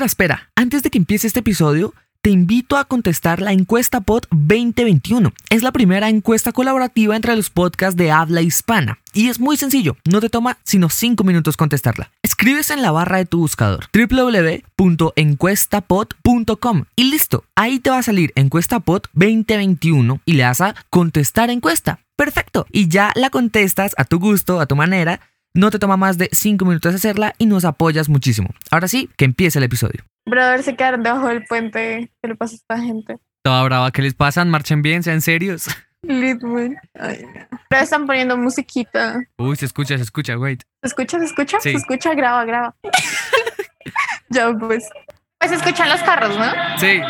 Espera, espera. Antes de que empiece este episodio, te invito a contestar la encuesta POD 2021. Es la primera encuesta colaborativa entre los podcasts de habla hispana. Y es muy sencillo, no te toma sino 5 minutos contestarla. Escribes en la barra de tu buscador www.encuestapod.com y listo, ahí te va a salir encuesta POD 2021 y le das a contestar encuesta. Perfecto, y ya la contestas a tu gusto, a tu manera. No te toma más de 5 minutos hacerla y nos apoyas muchísimo. Ahora sí, que empiece el episodio. Brother, se quedaron debajo del puente. ¿Qué le pasa a esta gente? Toda brava, ¿qué les pasan? Marchen bien, sean serios. No. Pero están poniendo musiquita. Uy, se escucha, se escucha, wait. ¿Se escucha? ¿Se escucha? Sí. ¿Se escucha? Graba, graba. ya, pues. Pues se escuchan los carros, ¿no? Sí.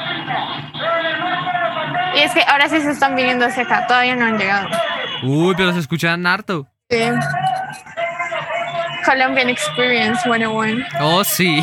Y es que ahora sí se están viniendo hacia acá. Todavía no han llegado. Uy, pero se escuchan harto. Sí. Colombian Experience 101. Oh, sí.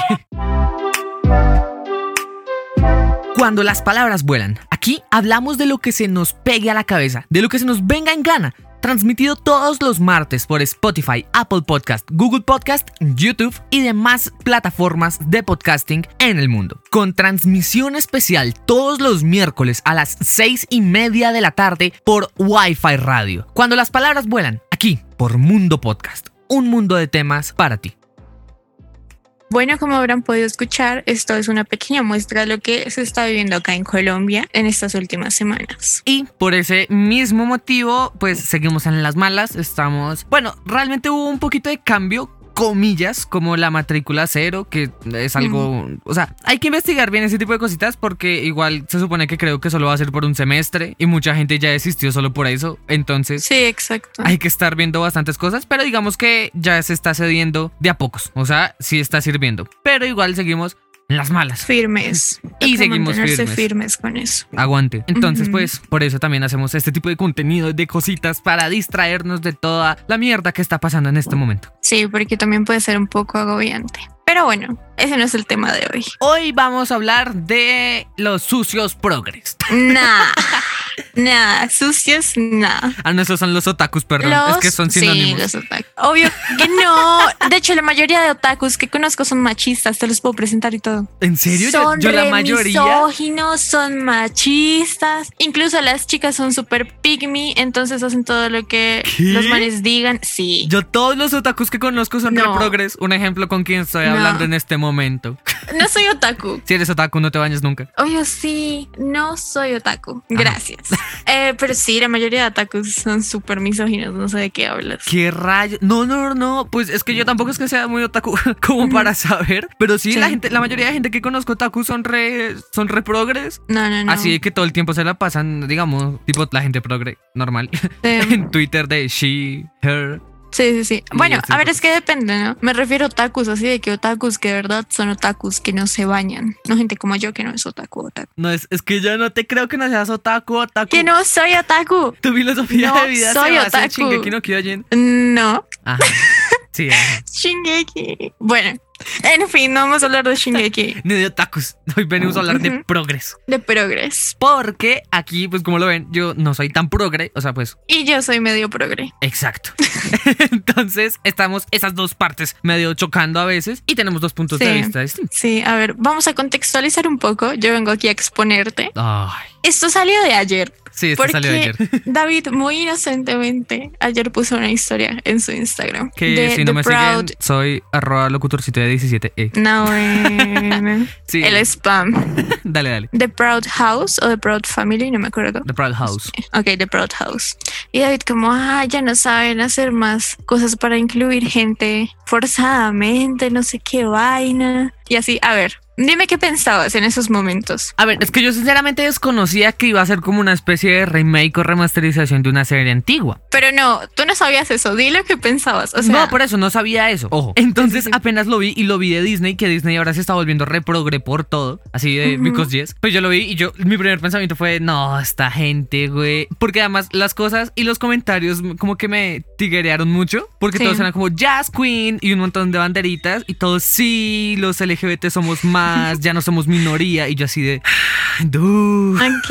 Cuando las palabras vuelan, aquí hablamos de lo que se nos pegue a la cabeza, de lo que se nos venga en gana. Transmitido todos los martes por Spotify, Apple Podcast, Google Podcast, YouTube y demás plataformas de podcasting en el mundo. Con transmisión especial todos los miércoles a las 6 y media de la tarde por Wi-Fi Radio. Cuando las palabras vuelan, aquí por Mundo Podcast. Un mundo de temas para ti. Bueno, como habrán podido escuchar, esto es una pequeña muestra de lo que se está viviendo acá en Colombia en estas últimas semanas. Y por ese mismo motivo, pues seguimos en las malas. Estamos. Bueno, realmente hubo un poquito de cambio. Comillas, como la matrícula cero, que es algo. O sea, hay que investigar bien ese tipo de cositas porque igual se supone que creo que solo va a ser por un semestre y mucha gente ya desistió solo por eso. Entonces, Sí, exacto. hay que estar viendo bastantes cosas, pero digamos que ya se está cediendo de a pocos. O sea, sí está sirviendo. Pero igual seguimos en las malas. Firmes. Y seguimos firmes. firmes con eso. Aguante. Entonces, pues, por eso también hacemos este tipo de contenido, de cositas, para distraernos de toda la mierda que está pasando en este momento. Sí, porque también puede ser un poco agobiante. Pero bueno, ese no es el tema de hoy. Hoy vamos a hablar de los sucios progres. Nada. Nada. Sucios, nada. Ah, no, esos son los otakus, perdón. es que son Sí, sinónimos. los otakus. Obvio que no. De hecho, la mayoría de otakus que conozco son machistas. Te los puedo presentar y todo. ¿En serio? Yo- Son yo, la re mayoría. misóginos, son machistas. Incluso las chicas son súper pygmy, entonces hacen todo lo que ¿Qué? los manes digan. Sí. Yo todos los otakus que conozco son No. re progres. Un ejemplo con quien estoy No. hablando en este momento. No soy otaku. Si eres otaku, no te bañes nunca. Obvio sí, no soy otaku. Gracias. Eh, pero sí, la mayoría de otakus son súper misóginos. No sé de qué hablas. ¿Qué rayos? No, no, no. Pues es que yo tampoco es que sea muy otaku como para saber. Pero sí, Sí. la gente, la mayoría de gente que conozco otaku son re, son re progres. No, no, no. Así que todo el tiempo se la pasan, digamos, tipo la gente progre normal. Sí. en Twitter de she, her. Sí, sí, sí. Bueno, este a ver, es que depende, ¿no? Me refiero a otakus, así de que otakus que de verdad son otakus que no se bañan. No gente como yo que no es otaku, otaku. No, es, es que yo no te creo que no seas otaku, otaku. Que no soy otaku. Tu filosofía No de vida soy se basa en otaku. Shingeki no Kyojin. No. Ajá. Sí, ajá. Shingeki. Bueno, en fin, no vamos a hablar de Shingeki. Ni de otakus. Hoy venimos a hablar de Ujú. progres. De Progress. Porque aquí, pues como lo ven, yo no soy tan progre. O sea, pues, Y yo soy medio progre. exacto. Entonces, estamos esas dos partes medio chocando a veces y tenemos dos puntos de vista distintos. Sí, a ver, vamos a contextualizar un poco. Yo vengo aquí a exponerte. Ay. Esto salió de ayer. Sí, esto Porque salió ayer. David, muy inocentemente, ayer puso una historia en su Instagram. Que de si no me Proud. siguen, soy arroba locutorcito de 17E. No, bueno. Sí, el spam. dale, dale. The Proud House o The Proud Family, no me acuerdo. The Proud House. Ok, The Proud House. Y David como, ah, ya no saben hacer más cosas para incluir gente forzadamente, no sé qué vaina. Y así, a ver, dime qué pensabas en esos momentos. A ver, es que yo sinceramente desconocía que iba a ser como una especie de remake o remasterización de una serie antigua. Pero no, tú no sabías eso, di lo que pensabas. O sea, no, por eso no sabía eso. Ojo. Entonces Sí, sí, sí. apenas lo vi y lo vi de Disney, que Disney ahora se está volviendo reprogre por todo. Así de. Because Yes. Pues yo lo vi y yo, mi primer pensamiento fue, no, esta gente, güey. Porque además las cosas y los comentarios como que me tiguerearon mucho. Porque Sí. todos eran como Jazz Queen y un montón de banderitas. Y todos, sí, los LGBT somos más, ya no somos minoría. Y yo así de... Duh. Ok,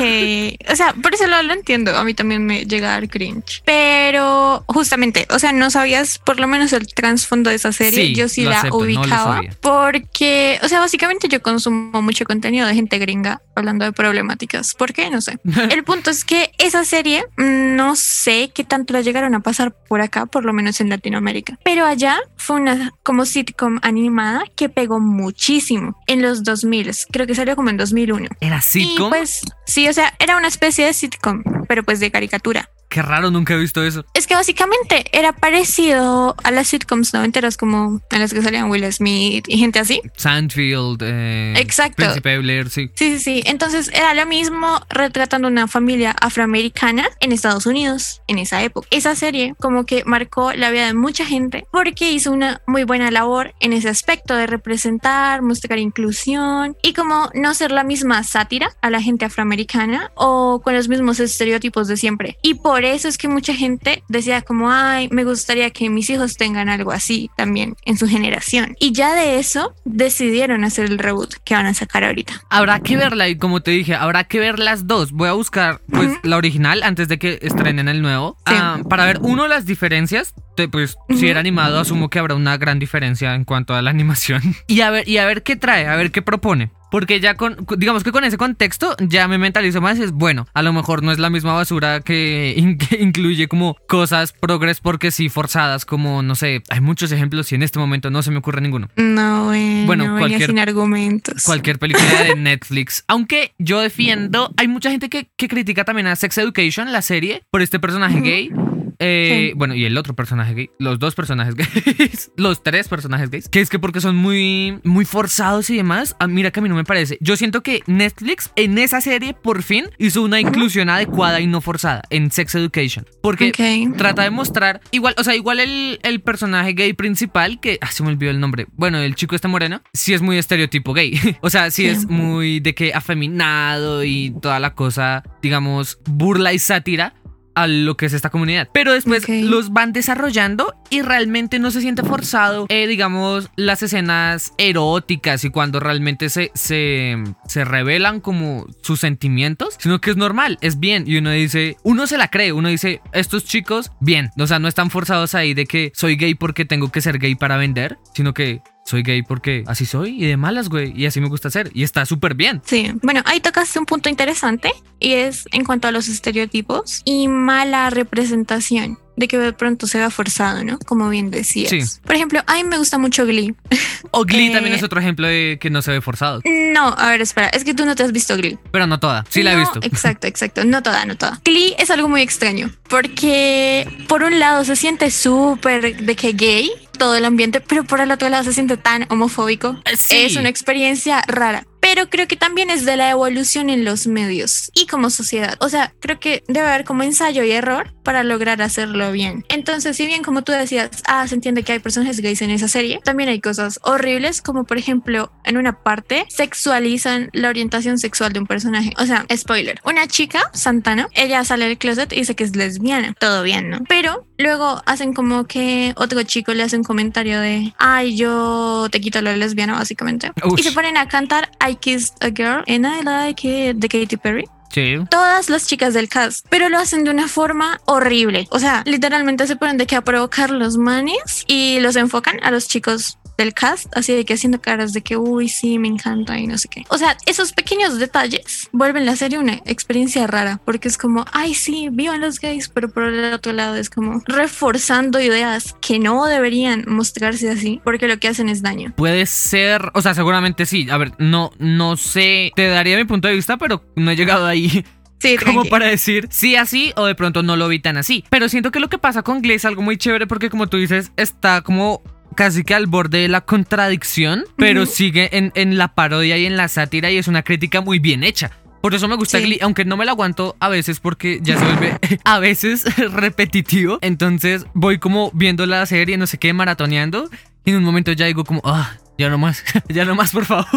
o sea, por eso lo, lo entiendo, a mí también me llega a dar cringe, pero justamente, o sea, no sabías por lo menos el trasfondo de esa serie, Sí, yo sí la acepto, ubicaba, porque, o sea, básicamente yo consumo mucho contenido de gente gringa hablando de problemáticas, ¿por qué? No sé. El punto es que esa serie, no sé qué tanto la llegaron a pasar por acá, por lo menos en Latinoamérica, pero allá fue una como sitcom animada que pegó muchísimo en los 2000, creo que salió como en 2001. ¿Era Y sitcom? pues sí, o sea, era una especie de sitcom, pero pues de caricatura. Qué raro, nunca he visto eso. Es que básicamente era parecido a las sitcoms noventeras como en las que salían Will Smith y gente así. Sandfield, eh, Exacto. Príncipe Blair, sí. Sí, sí, sí. Entonces era lo mismo retratando una familia afroamericana en Estados Unidos en esa época. Esa serie como que marcó la vida de mucha gente porque hizo una muy buena labor en ese aspecto de representar, mostrar inclusión y como no ser la misma sátira a la gente afroamericana o con los mismos estereotipos de siempre. Y por eso es que mucha gente decía como, ay, me gustaría que mis hijos tengan algo así también en su generación. Y ya de eso decidieron hacer el reboot que van a sacar ahorita. Habrá que verla y como te dije, habrá que ver las dos. Voy a buscar pues la original antes de que estrenen el nuevo. Sí. Ah, para ver, uno, las diferencias. Pues si era animado, asumo que habrá una gran diferencia en cuanto a la animación. Y a ver, y a ver qué trae, a ver qué propone. Porque ya con, digamos que con ese contexto ya me mentalizo más y es bueno, a lo mejor no es la misma basura que, in- que incluye como cosas progres porque sí forzadas, como no sé, hay muchos ejemplos y en este momento no se me ocurre ninguno. No, bueno, Bueno, cualquier- sin argumentos. Cualquier película de Netflix. Aunque yo defiendo, hay mucha gente que, que critica también a Sex Education, la serie, por este personaje gay. Eh, Sí. Bueno, y el otro personaje gay, los dos personajes gays, los tres personajes gays, que es que porque son muy, muy forzados y demás, ah, mira que a mí no me parece. Yo siento que Netflix en esa serie por fin hizo una inclusión adecuada y no forzada en Sex Education. Porque Ok. trata de mostrar igual, o sea, igual el, el personaje gay principal, que ah, se me olvidó el nombre. Bueno, el chico este moreno, sí es muy estereotipo gay. o sea, sí, Sí. es muy de que afeminado y toda la cosa, digamos, burla y sátira a lo que es esta comunidad. Pero después los van desarrollando y realmente no se siente forzado, eh, digamos, las escenas eróticas y cuando realmente se, se, se revelan como sus sentimientos, sino que es normal, es bien. Y uno dice, uno se la cree, uno dice, estos chicos, bien. O sea, no están forzados ahí de que soy gay porque tengo que ser gay para vender, sino que soy gay porque así soy y de malas, güey. Y así me gusta ser. Y está súper bien. Sí, bueno, ahí tocaste un punto interesante y es en cuanto a los estereotipos y mala representación de que de pronto se vea forzado, ¿no? Como bien decías. Sí. Por ejemplo, a mí me gusta mucho Glee. O Glee Eh, también es otro ejemplo de que no se ve forzado. No, a ver, espera, es que tú no te has visto Glee. Pero no toda. Sí la he No, visto. Exacto, exacto. No toda, no toda. Glee es algo muy extraño porque por un lado se siente súper de que gay todo el ambiente, pero por el otro lado se siente tan homofóbico. Sí. Es una experiencia rara. Pero creo que también es de la evolución en los medios y como sociedad. O sea, creo que debe haber como ensayo y error para lograr hacerlo bien. Entonces, si bien como tú decías, ah, se entiende que hay personajes gays en esa serie, también hay cosas horribles como por ejemplo en una parte sexualizan la orientación sexual de un personaje. O sea, spoiler, una chica, Santana, ella sale del closet y dice que es lesbiana. Todo bien, ¿no? Pero luego hacen como que otro chico le hace un comentario de, ay, yo te quito lo de lesbiana, básicamente. Ush. Y se ponen a cantar I Kissed a Girl and I Like It de Katy Perry Sí. todas las chicas del cast, pero lo hacen de una forma horrible. O sea, literalmente se ponen de que a provocar los manes y los enfocan a los chicos del cast, así de que haciendo caras de que, uy, sí, me encanta y no sé qué. O sea, esos pequeños detalles vuelven la serie una experiencia rara, porque es como, ay, sí, vivan los gays, pero por el otro lado es como reforzando ideas que no deberían mostrarse así, porque lo que hacen es daño. Puede ser, o sea, seguramente sí. A ver, no, no sé, te daría mi punto de vista, pero no he llegado ahí Sí, como tranqui. para decir sí así o de pronto no lo vi tan así. Pero siento que lo que pasa con Glee es algo muy chévere porque como tú dices, está como casi que al borde de la contradicción, pero sigue en, en la parodia y en la sátira y es una crítica muy bien hecha. Por eso me gusta Sí. Glee, aunque no me la aguanto a veces porque ya se vuelve a veces repetitivo. Entonces voy como viendo la serie, no sé qué, maratoneando. Y en un momento ya digo como, ah, ya no más, ya no más, por favor.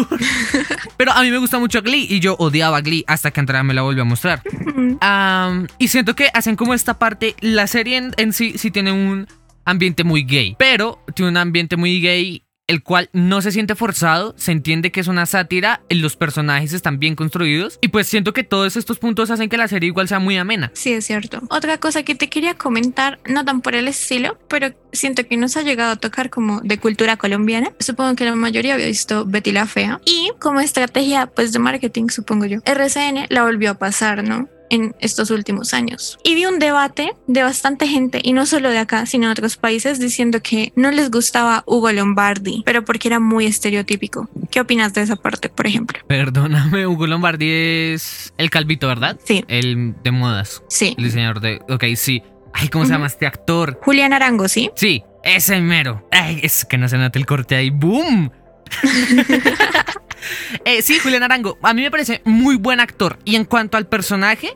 Pero a mí me gusta mucho Glee y yo odiaba Glee hasta que Andrea me la volvió a mostrar. Y siento que hacen como esta parte, la serie en, en sí sí tiene un ambiente muy gay, pero tiene un ambiente muy gay el cual no se siente forzado, se entiende que es una sátira, los personajes están bien construidos y pues siento que todos estos puntos hacen que la serie igual sea muy amena. Sí, es cierto. Otra cosa que te quería comentar, no tan por el estilo, pero siento que nos ha llegado a tocar como de cultura colombiana. Supongo que la mayoría había visto Betty la Fea y como estrategia pues de marketing, supongo yo, RCN la volvió a pasar, ¿no? En estos últimos años. Y vi un debate de bastante gente, y no solo de acá, sino de otros países, diciendo que no les gustaba Hugo Lombardi, pero porque era muy estereotípico. ¿Qué opinas de esa parte, por ejemplo? Perdóname, Hugo Lombardi es el calvito, ¿verdad? Sí. El de modas. Sí. El diseñador de... Ok, sí. Ay, ¿cómo se llama este actor? Julián Arango, ¿sí? Sí, ese mero. Ay, es que no se nota el corte ahí. ¡Boom! Eh, sí, Julián Arango. A mí me parece muy buen actor. Y en cuanto al personaje,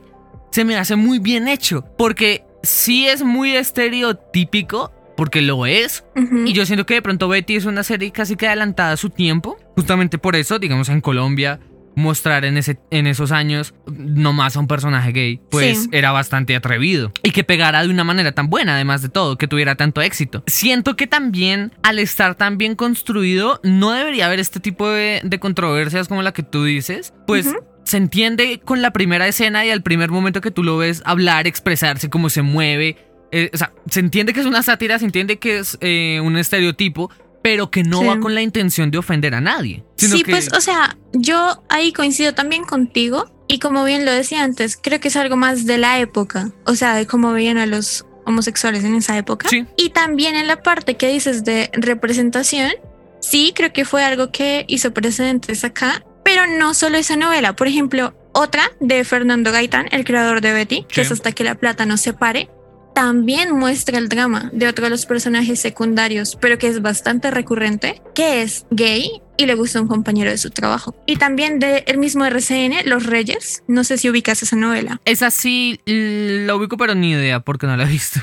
se me hace muy bien hecho. Porque sí es muy estereotípico. Porque lo es. Y yo siento que de pronto Betty es una serie casi que adelantada a su tiempo. Justamente por eso, digamos, en Colombia mostrar en, ese, en esos años nomás a un personaje gay, pues era bastante atrevido. Y que pegara de una manera tan buena, además de todo, que tuviera tanto éxito. Siento que también, al estar tan bien construido, no debería haber este tipo de, controversias como la que tú dices, pues... Se entiende con la primera escena y al primer momento que tú lo ves hablar, expresarse, cómo se mueve, eh, o sea, se entiende que es una sátira, se entiende que es eh, un estereotipo, pero que no va con la intención de ofender a nadie. Sí, pues, o sea, yo ahí coincido también contigo y como bien lo decía antes, creo que es algo más de la época, o sea, de cómo veían a los homosexuales en esa época. Sí. Y también en la parte que dices de representación, sí, creo que fue algo que hizo precedentes acá, pero no solo esa novela, por ejemplo, otra de Fernando Gaitán, el creador de Betty, que es hasta que la plata no se pare, también muestra el drama de otro de los personajes secundarios, pero que es bastante recurrente, que es gay y le gusta un compañero de su trabajo. Y también de el mismo RCN, Los Reyes. No sé si ubicas esa novela. Esa sí la ubico, pero ni idea porque no la he visto.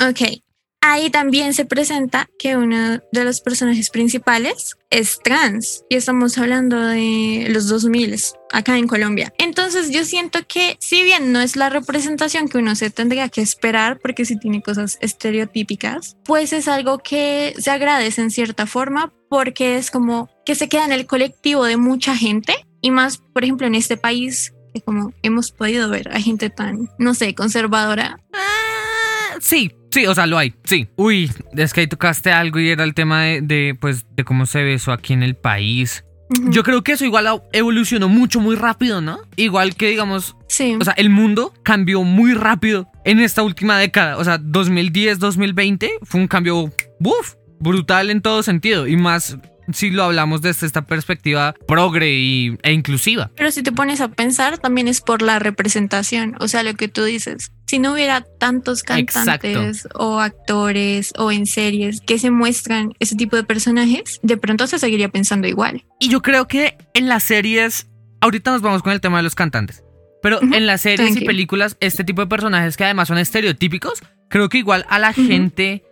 Ok. Ahí también se presenta que uno de los personajes principales es trans y estamos hablando de los 2000 acá en Colombia. Entonces yo siento que si bien no es la representación que uno se tendría que esperar porque si tiene cosas estereotípicas, pues es algo que se agradece en cierta forma porque es como que se queda en el colectivo de mucha gente y más, por ejemplo, en este país que como hemos podido ver a gente tan, no sé, conservadora. Ah, sí, Sí, o sea, lo hay, sí. Uy, es que ahí tocaste algo y era el tema de, pues, de cómo se ve eso aquí en el país. Yo creo que eso igual evolucionó mucho, muy rápido, ¿no? Igual que, digamos, sí. o sea, el mundo cambió muy rápido en esta última década. O sea, 2010, 2020 fue un cambio, ¡buf! brutal en todo sentido. Y más si lo hablamos desde esta perspectiva progre y, e inclusiva. Pero si te pones a pensar, también es por la representación, o sea, lo que tú dices. Si no hubiera tantos cantantes o actores o en series que se muestran ese tipo de personajes, de pronto se seguiría pensando igual. Y yo creo que en las series, ahorita nos vamos con el tema de los cantantes, pero en las series y películas, este tipo de personajes que además son estereotípicos, creo que igual a la gente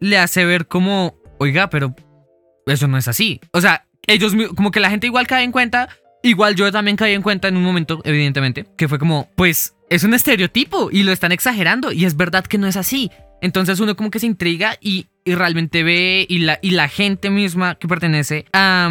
le hace ver como, oiga, pero eso no es así. O sea, ellos, como que la gente igual cae en cuenta, igual yo también caí en cuenta en un momento, evidentemente, que fue como, pues es un estereotipo y lo están exagerando y es verdad que no es así. Entonces uno como que se intriga y, realmente ve y la, y la gente misma que pertenece a,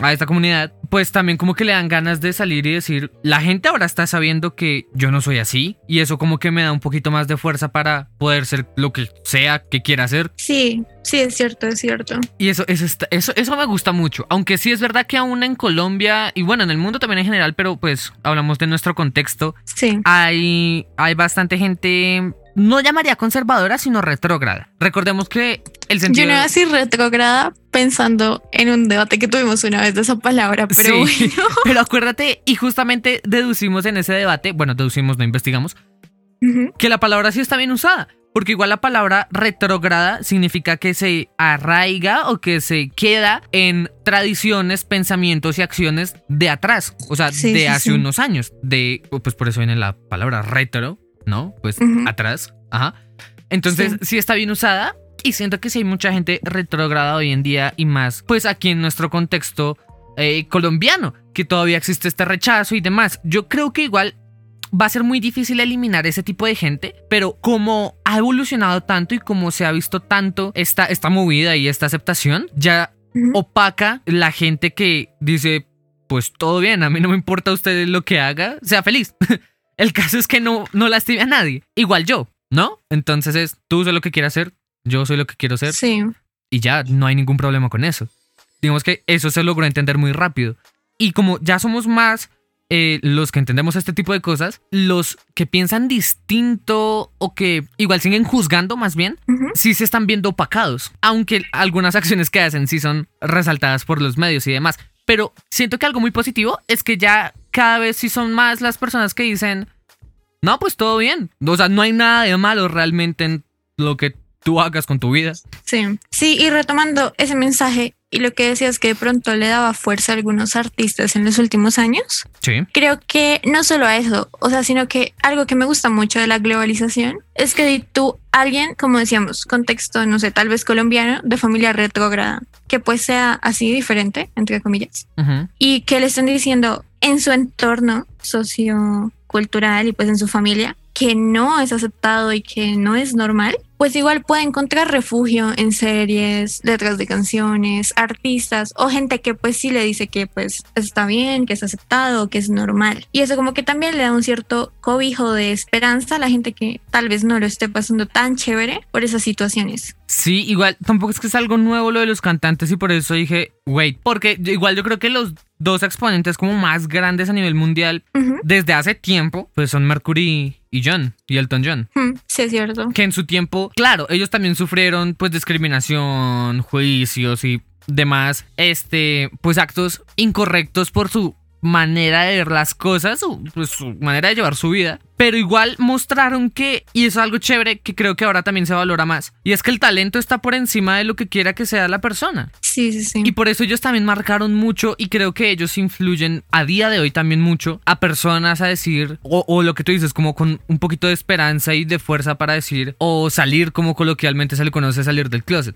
a, esta comunidad, pues también como que le dan ganas de salir y decir, la gente ahora está sabiendo que yo no soy así y eso como que me da un poquito más de fuerza para poder ser lo que sea que quiera hacer. Sí, sí, es cierto, es cierto. Y eso, eso, eso, eso me gusta mucho, aunque sí es verdad que aún en Colombia y bueno, en el mundo también en general, pero pues hablamos de nuestro contexto, sí. hay, hay bastante gente no llamaría conservadora, sino retrógrada. Recordemos que el sentido. Yo no iba a decir retrógrada pensando en un debate que tuvimos una vez de esa palabra, pero bueno. Pero acuérdate, y justamente deducimos en ese debate, bueno, deducimos, no investigamos, que la palabra sí está bien usada. Porque igual la palabra retrógrada significa que se arraiga o que se queda en tradiciones, pensamientos y acciones de atrás. O sea, de hace unos años. De, pues por eso viene la palabra retro, ¿no? Pues atrás. Ajá. Entonces, sí. está bien usada. Y siento que sí hay mucha gente retrógrada hoy en día y más, pues aquí en nuestro contexto eh, colombiano, que todavía existe este rechazo y demás. Yo creo que igual va a ser muy difícil eliminar ese tipo de gente, pero como ha evolucionado tanto y como se ha visto tanto esta, esta movida y esta aceptación, ya opaca la gente que dice, pues todo bien, a mí no me importa usted lo que haga, sea feliz. El caso es que no, no lastime a nadie, igual yo, ¿no? Entonces es, tú sé lo que quieras hacer, yo soy lo que quiero ser Sí. y ya no hay ningún problema con eso. Digamos que eso se logró entender muy rápido. Y como ya somos más eh, los que entendemos este tipo de cosas, los que piensan distinto o que igual siguen juzgando más bien, sí se están viendo opacados, aunque algunas acciones que hacen sí son resaltadas por los medios y demás. Pero siento que algo muy positivo es que ya cada vez sí son más las personas que dicen, no, pues todo bien. O sea, no hay nada de malo realmente en lo que tú hagas con tu vida. Sí, sí, y retomando ese mensaje y lo que decías que de pronto le daba fuerza a algunos artistas en los últimos años, Sí. creo que no solo a eso, o sea, sino que algo que me gusta mucho de la globalización es que si tú, alguien, como decíamos, contexto, no sé, tal vez colombiano, de familia retrógrada, que pues sea así diferente, entre comillas, Ujú. y que le estén diciendo en su entorno sociocultural y pues en su familia que no es aceptado y que no es normal, pues igual puede encontrar refugio en series, letras de canciones, artistas o gente que pues sí le dice que pues está bien, que es aceptado, que es normal. Y eso como que también le da un cierto cobijo de esperanza a la gente que tal vez no lo esté pasando tan chévere por esas situaciones. Sí, igual tampoco es que es algo nuevo lo de los cantantes y por eso dije, wait, porque igual yo creo que los dos exponentes como más grandes a nivel mundial desde hace tiempo, pues son Mercury y John y Elton John. Mm, Sí, es cierto. Que en su tiempo, claro, ellos también sufrieron pues discriminación, juicios y demás, este, pues actos incorrectos por su manera de ver las cosas, o pues su manera de llevar su vida. Pero igual mostraron que, y eso es algo chévere que creo que ahora también se valora más, y es que el talento está por encima de lo que quiera que sea la persona. Sí, sí, sí. Y por eso ellos también marcaron mucho y creo que ellos influyen a día de hoy también mucho a personas a decir, o, o lo que tú dices, como con un poquito de esperanza y de fuerza para decir, o salir como coloquialmente se le conoce salir del closet.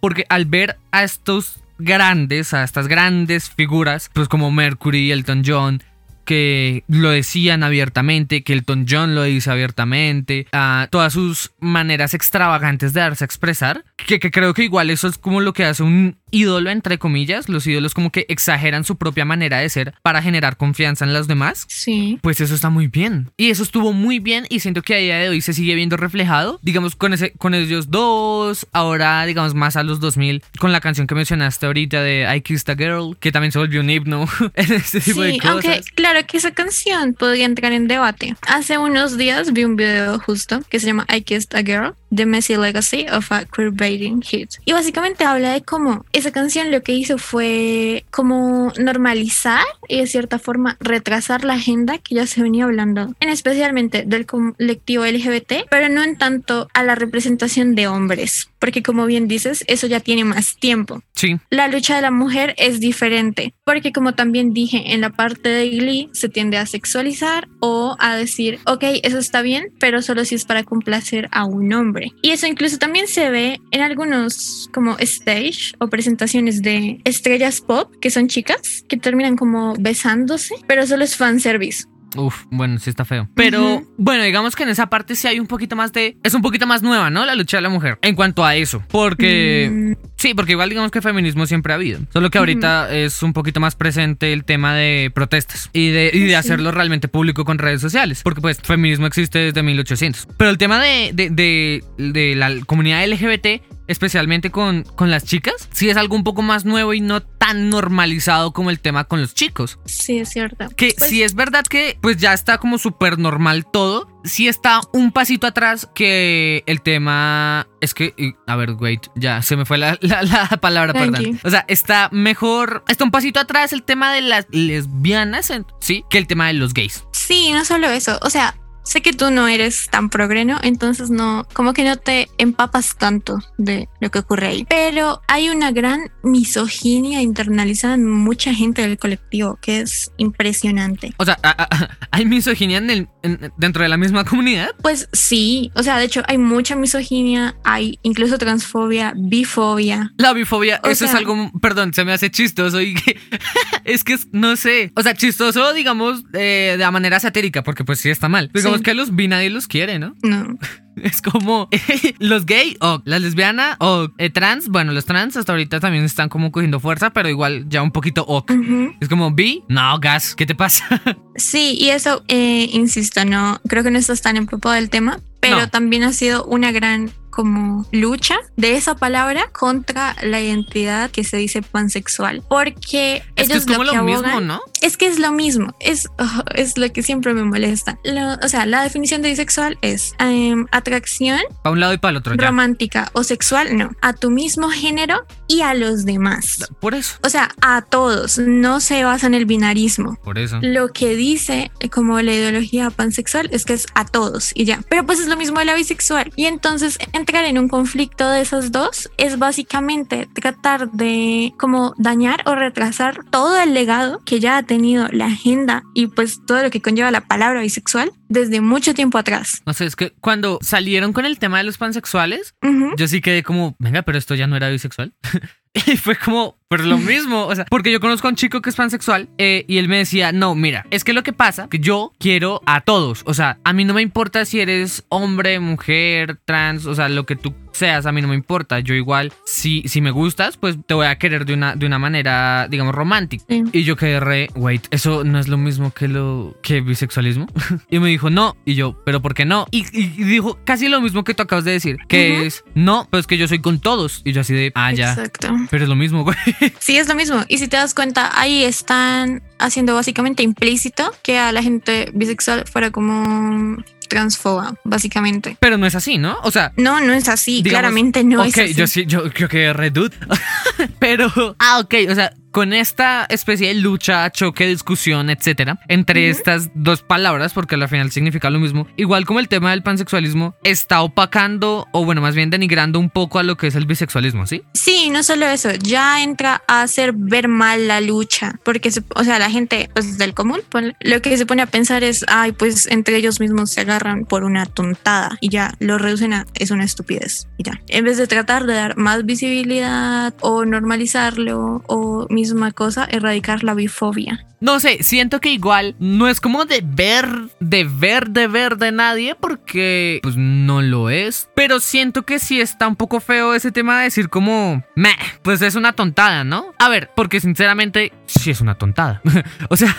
Porque al ver a estos grandes, a estas grandes figuras, pues como Mercury, Elton John, que lo decían abiertamente, que Elton John lo dice abiertamente, a todas sus maneras extravagantes de darse a expresar, que, que creo que igual eso es como lo que hace un ídolo, entre comillas, los ídolos como que exageran su propia manera de ser para generar confianza en los demás. Sí. Pues eso está muy bien. Y eso estuvo muy bien y siento que a día de hoy se sigue viendo reflejado, digamos, con, ese, con ellos dos, ahora, digamos, más a los 2000, con la canción que mencionaste ahorita de I Kissed a Girl, que también se volvió un himno en este tipo de Sí, cosas. aunque claro que esa canción podría entrar en debate. Hace unos días vi un video justo que se llama I Kissed a Girl, The Messy Legacy of a Queerbaiting Hit. Y básicamente habla de cómo esa canción lo que hizo fue como normalizar y de cierta forma retrasar la agenda que ya se venía hablando, en especialmente del colectivo LGBT, pero no en tanto a la representación de hombres, porque como bien dices, eso ya tiene más tiempo Sí, la lucha de la mujer es diferente, porque como también dije en la parte de Glee, se tiende a sexualizar o a decir, ok, eso está bien, pero solo si es para complacer a un hombre. Y eso incluso también se ve en algunos como stage o presentaciones de estrellas pop, que son chicas, que terminan como besándose, pero solo es fanservice. Uf, bueno, sí está feo. Pero bueno, digamos que en esa parte sí hay un poquito más de... Es un poquito más nueva, ¿no? La lucha de la mujer. En cuanto a eso. Porque... Mm, Sí, porque igual digamos que feminismo siempre ha habido. Solo que ahorita es un poquito más presente el tema de protestas y de, y de Sí. hacerlo realmente público con redes sociales. Porque pues feminismo existe desde 1800. Pero el tema de, de, de- de la comunidad LGBT, especialmente con, con las chicas, sí es algo un poco más nuevo y no tan normalizado como el tema con los chicos. sí, es cierto. Que Pues, si es verdad que pues ya está como súper normal todo, sí está un pasito atrás que el tema... Es que, a ver, wait, ya se me fue la, la- la palabra, Tranqui. perdón. O sea, está mejor, está un pasito atrás el tema de las lesbianas, en- sí, que el tema de los gays. Sí, no solo eso. O sea, sé que tú no eres tan progreno, entonces no, como que no te empapas tanto de lo que ocurre ahí. Pero hay una gran misoginia internalizada en mucha gente del colectivo, que es impresionante. O sea, hay misoginia en el, en- dentro de la misma comunidad. Pues sí, o sea, de hecho hay mucha misoginia, hay incluso transfobia, bifobia. La bifobia, O eso es algo, perdón, se me hace chistoso y que- es que no sé, o sea, chistoso, digamos, eh, de la manera satírica, porque pues sí está mal. Digamos digamos que los bi nadie los quiere, ¿no? No. Es como los gay o la lesbiana o eh, trans. Bueno, los trans hasta ahorita también están como cogiendo fuerza, pero igual ya un poquito ok. Es como bi, no, gas, ¿qué te pasa? Sí, y eso, eh, insisto, no, creo que no estás tan empapado del tema, pero No. también ha sido una gran como lucha de esa palabra contra la identidad que se dice pansexual, porque es que ellos es como lo mismo, ¿no? Es que es lo mismo, es, oh, es lo que siempre me molesta. Lo- o sea, la definición de bisexual es em, atracción Para un lado y para el otro, ya. romántica o sexual, no, a tu mismo género y a los demás. Por eso, O sea, a todos, no se basa en el binarismo. por eso. Lo que dice eh, como la ideología pansexual es que es a todos y ya. Pero pues es lo mismo de la bisexual. Y entonces entrar en un conflicto de esas dos es básicamente tratar de como dañar o retrasar todo el legado que ya ha tenido la agenda y pues todo lo que conlleva la palabra bisexual desde mucho tiempo atrás. No sé, es que cuando salieron con el tema de los pansexuales, yo sí quedé como, venga, pero esto ya no era bisexual. y fue como, pues lo mismo. O sea, porque yo conozco a un chico que es pansexual eh, y él me decía, no, mira, es que lo que pasa, que yo quiero a todos. O sea, a mí no me importa si eres hombre, mujer, trans, o sea, lo que tú seas, a mí no me importa. Yo igual, si, si me gustas, pues te voy a querer de una, de una manera, digamos, romántica. Sí. Y yo quedé re, wait, eso no es lo mismo que lo que bisexualismo. y me dijo, no. Y yo, pero ¿por qué no? Y, y- y dijo casi lo mismo que tú acabas de decir, que es, no, pues que yo soy con todos. Y yo así de, ah, ya. Exacto. Pero es lo mismo, güey. Sí, es lo mismo. Y si te das cuenta, ahí están haciendo básicamente implícito que a la gente bisexual fuera como transfoba, básicamente. Pero no es así, ¿no? O sea, No, no es así. Digamos, Claramente no ok, es así. yo sí, yo creo que redud. Pero, ah, ok, o sea, con esta especie de lucha, choque, discusión, etcétera, entre estas dos palabras, porque al final significa lo mismo, igual como el tema del pansexualismo está opacando, o bueno, más bien denigrando un poco a lo que es el bisexualismo, ¿sí? Sí, no solo eso, ya entra a hacer ver mal la lucha, porque, se- o sea, la gente pues, del común ponle, lo que se pone a pensar es, ay, pues entre ellos mismos se agarran por una tontada y ya lo reducen a es una estupidez ya. En vez de tratar de dar más visibilidad o normalizarlo o misma cosa, erradicar la bifobia. No sé, siento que igual no es como de ver, de ver, de ver de nadie, porque pues no lo es. Pero siento que sí está un poco feo ese tema de decir como, meh, pues es una tontada, ¿no? A ver, porque sinceramente sí es una tontada. o sea,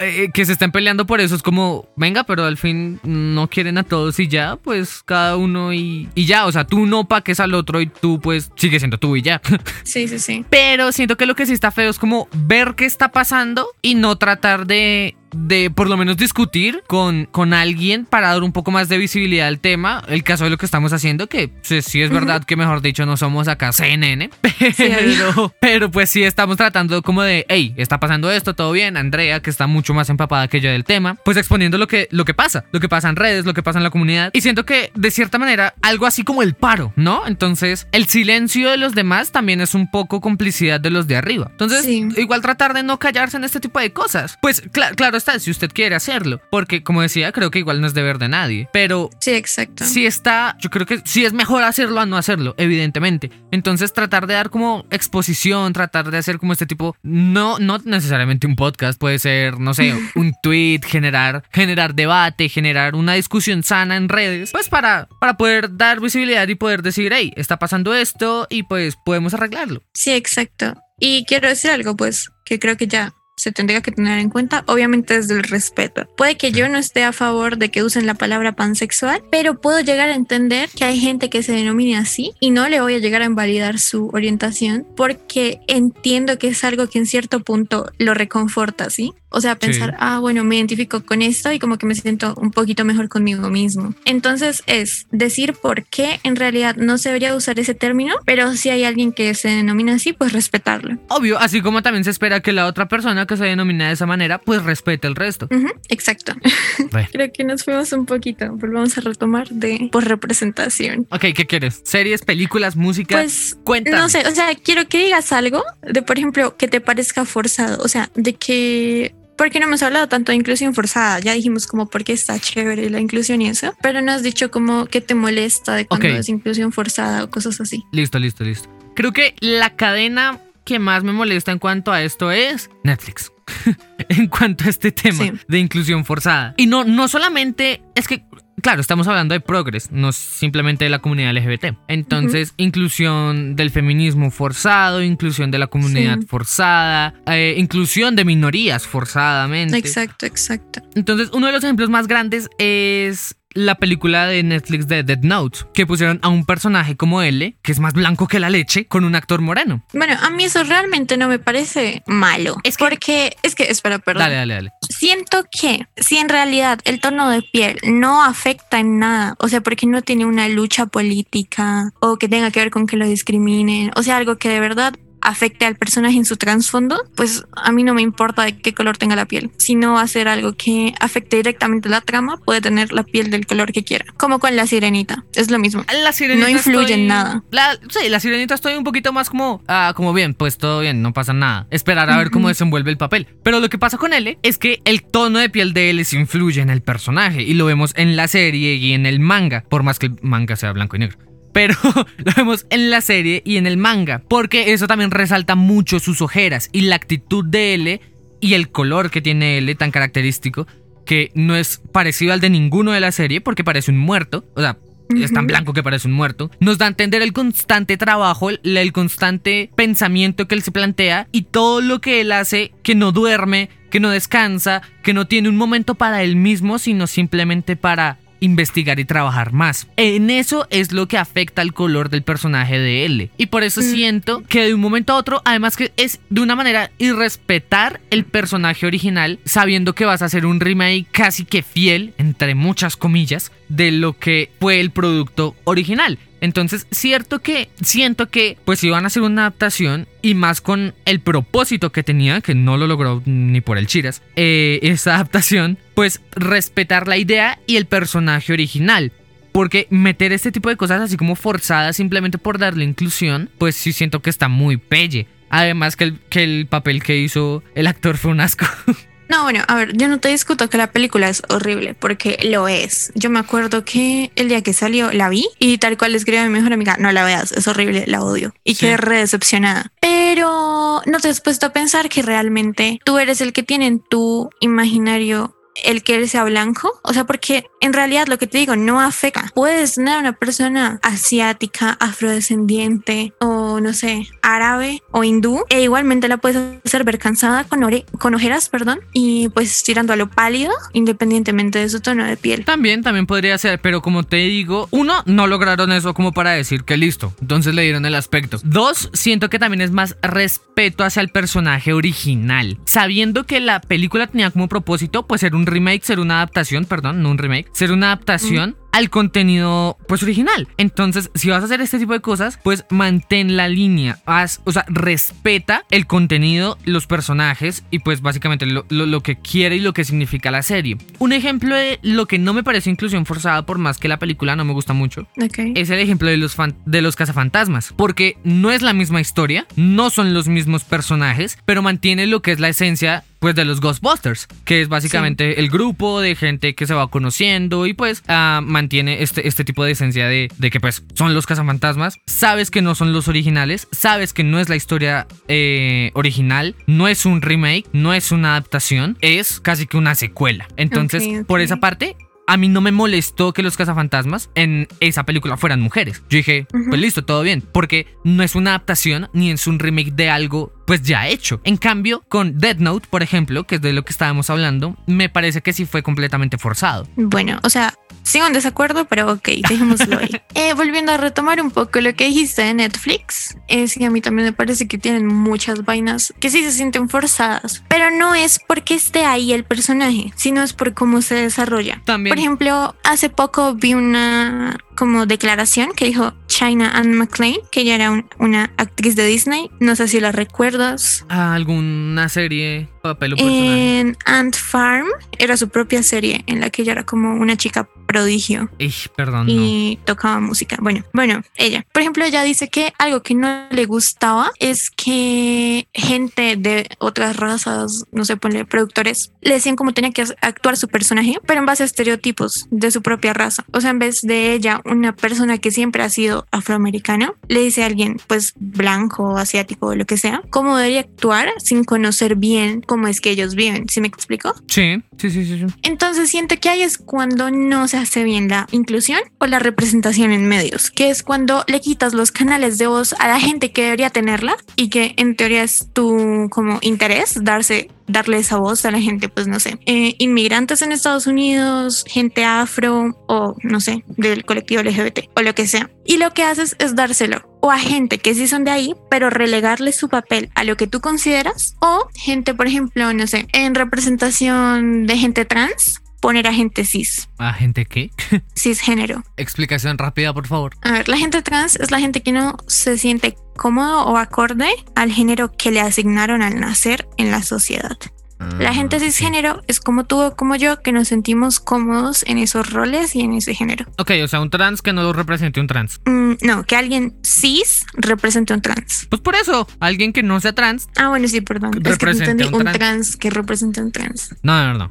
eh, que se estén peleando por eso es como, venga, pero al fin no quieren a todos y ya, pues cada uno y, y ya, o sea, tú no paques al otro y tú pues sigue siendo tú y ya. Sí, sí, sí. Pero siento que lo que sí está feo es como ver qué está pasando y no tratar de, de por lo menos discutir con, con alguien para dar un poco más de visibilidad al tema. El caso de lo que estamos haciendo, que sí, sí es verdad que mejor dicho no somos acá CNN, pero, pero pues sí estamos tratando como de, hey, está pasando esto, todo bien. Andrea, que está mucho más empapada que yo del tema, pues exponiendo lo que, lo que pasa, lo que pasa en redes, lo que pasa en la comunidad. Y siento que de cierta manera algo así como el paro, ¿no? Entonces el silencio de los demás también es un poco complicidad de los de arriba. Entonces, Sí. igual tratar de no callarse en este tipo de cosas. Pues cla- claro está, si usted quiere hacerlo. Porque como decía, creo que igual no es deber de nadie. Pero Sí, exacto. si está, yo creo que sí es mejor hacerlo a no hacerlo, evidentemente. Entonces tratar de dar como exposición, tratar de hacer como este tipo, no, no necesariamente un podcast, puede ser, no sé, un tweet, generar, generar debate, generar una discusión sana en redes, pues para, para poder dar visibilidad y poder decir, hey, está pasando esto y pues podemos arreglarlo. Sí, exacto. Y quiero decir algo, pues, que creo que ya se tendría que tener en cuenta, obviamente desde el respeto. Puede que yo no esté a favor de que usen la palabra pansexual, pero puedo llegar a entender que hay gente que se denomine así y no le voy a llegar a invalidar su orientación porque entiendo que es algo que en cierto punto lo reconforta, ¿sí? O sea, pensar, Sí. ah, bueno, me identifico con esto y como que me siento un poquito mejor conmigo mismo. Entonces es decir por qué en realidad no se debería usar ese término, pero si hay alguien que se denomina así, pues respetarlo. Obvio, así como también se espera que la otra persona que se denomina de esa manera, pues respete el resto. Ujú, exacto. Ve. Creo que nos fuimos un poquito. Volvamos a retomar de por representación. Ok, ¿qué quieres? ¿Series, películas, música? Pues Cuéntame. no sé, o sea, quiero que digas algo de, por ejemplo, que te parezca forzado, o sea, de que porque no hemos hablado tanto de inclusión forzada, ya dijimos como por qué está chévere la inclusión y eso, pero no has dicho como que te molesta de cuando Ok. es inclusión forzada o cosas así. Listo, listo, listo. Creo que la cadena que más me molesta en cuanto a esto es Netflix. en cuanto a este tema de inclusión forzada. Y no, no solamente es que Claro, estamos hablando de progres, no simplemente de la comunidad LGBT. Entonces, inclusión del feminismo forzado, inclusión de la comunidad forzada, eh, inclusión de minorías forzadamente. Exacto, exacto. Entonces, uno de los ejemplos más grandes es la película de Netflix de Dead Note, que pusieron a un personaje como L, que es más blanco que la leche, con un actor moreno. Bueno, a mí eso realmente no me parece malo. Es porque, es que, espera, perdón. Dale, dale, dale. Siento que si en realidad el tono de piel no afecta en nada, o sea, porque no tiene una lucha política o que tenga que ver con que lo discriminen, o sea, algo que de verdad afecte al personaje en su trasfondo, pues a mí no me importa de qué color tenga la piel. Si no va a ser algo que afecte directamente la trama, puede tener la piel del color que quiera. Como con la sirenita, es lo mismo. La sirenita no influye en nada. sí, la sirenita estoy un poquito más como, ah, como bien, pues todo bien, no pasa nada. Esperar a ver cómo desenvuelve el papel. Pero lo que pasa con L es que el tono de piel de L influye en el personaje y lo vemos en la serie y en el manga, por más que el manga sea blanco y negro pero lo vemos en la serie y en el manga, porque eso también resalta mucho sus ojeras y la actitud de L y el color que tiene L tan característico, que no es parecido al de ninguno de la serie porque parece un muerto, o sea, es tan blanco que parece un muerto, nos da a entender el constante trabajo, el, el, constante pensamiento que él se plantea y todo lo que él hace que no duerme, que no descansa, que no tiene un momento para él mismo, sino simplemente para investigar y trabajar más. En eso es lo que afecta al color del personaje de L. Y por eso mm. siento que de un momento a otro, además que es de una manera irrespetar el personaje original, sabiendo que vas a hacer un remake casi que fiel, entre muchas comillas, de lo que fue el producto original. Entonces, cierto que siento que pues iban a hacer una adaptación y más con el propósito que tenía, que no lo logró ni por el Chiras, eh, esa adaptación, pues respetar la idea y el personaje original. Porque meter este tipo de cosas así como forzadas simplemente por darle inclusión, pues sí siento que está muy pelle. Además que el, que el papel que hizo el actor fue un asco. No, bueno, a ver, yo no te discuto que la película es horrible, porque lo es. Yo me acuerdo que el día que salió la vi y tal cual le escribí a mi mejor amiga, no la veas, es horrible, la odio. Y quedé re decepcionada. Pero no te has puesto a pensar que realmente tú eres el que tiene en tu imaginario el que él sea blanco. O sea, porque en realidad lo que te digo no afecta. Puedes tener una persona asiática, afrodescendiente o no sé, árabe o hindú e igualmente la puedes hacer ver cansada con, con ojeras, perdón, y pues tirando a lo pálido independientemente de su tono de piel. También, también podría ser, pero como te digo, uno, no lograron eso como para decir que listo, entonces le dieron el aspecto. Dos, siento que también es más respeto hacia el personaje original, sabiendo que la película tenía como propósito pues ser un remake, ser una adaptación, perdón, no un remake, ser una adaptación al contenido pues original. Entonces, si vas a hacer este tipo de cosas, pues mantén la línea, haz, o sea, respeta el contenido, los personajes y pues básicamente lo, lo, que quiere y lo que significa la serie. Un ejemplo de lo que no me parece inclusión forzada por más que la película no me gusta mucho es el ejemplo de los, de los cazafantasmas, porque no es la misma historia, no son los mismos personajes, pero mantiene lo que es la esencia pues de los Ghostbusters, que es básicamente el grupo de gente que se va conociendo y pues uh, mantiene este, este tipo de esencia de, de, que pues son los cazafantasmas, sabes que no son los originales, sabes que no es la historia eh, original, no es un remake, no es una adaptación, es casi que una secuela. Entonces, por esa parte, a mí no me molestó que los cazafantasmas en esa película fueran mujeres. Yo dije, pues listo, todo bien, porque no es una adaptación ni es un remake de algo pues ya hecho. En cambio, con Dead Note, por ejemplo, que es de lo que estábamos hablando, me parece que sí fue completamente forzado. Bueno, o sea, sigo en desacuerdo, pero ok, dejémoslo ahí. Eh, volviendo a retomar un poco lo que dijiste de Netflix, es que a mí también me parece que tienen muchas vainas que sí se sienten forzadas, pero no es porque esté ahí el personaje, sino es por cómo se desarrolla. También. Por ejemplo, hace poco vi una como declaración que dijo China Anne McClain, que ella era una actriz de Disney. No sé si la recuerdas. ¿Alguna serie, papel o personaje? En Ant Farm era su propia serie en la que ella era como una chica prodigio perdón, no. y tocaba música. Bueno, bueno, ella. Por ejemplo, ella dice que algo que no le gustaba es que gente de otras razas, no sé, ponle productores, le decían cómo tenía que actuar su personaje, pero en base a estereotipos de su propia raza. O sea, en vez de ella, una persona que siempre ha sido afroamericana, le dice a alguien, pues blanco, asiático o lo que sea, cómo debería actuar sin conocer bien cómo es que ellos viven. ¿Sí me explico? Sí, sí, sí, sí. sí. Entonces siento que ahí es cuando no se hace bien la inclusión o la representación en medios, que es cuando le quitas los canales de voz a la gente que debería tenerla y que en teoría es tu como interés darse darle esa voz a la gente, pues no sé, eh, inmigrantes en Estados Unidos, gente afro o no sé, del colectivo LGBT o lo que sea. Y lo que haces es dárselo o a gente que sí son de ahí, pero relegarle su papel a lo que tú consideras o gente, por ejemplo, no sé, en representación de gente trans, poner a gente cis, ¿A gente qué? cisgénero. Explicación rápida, por favor. A ver, la gente trans es la gente que no se siente cómodo o acorde al género que le asignaron al nacer en la sociedad. La gente sí. cisgénero es como tú o como yo que nos sentimos cómodos en esos roles y en ese género. Ok, o sea, un trans que no represente un trans. Mm, no, que alguien cis represente un trans. Pues por eso, alguien que no sea trans. Ah, bueno, sí, perdón. Es que Represente un un trans. trans. que representa un trans. No, no, no.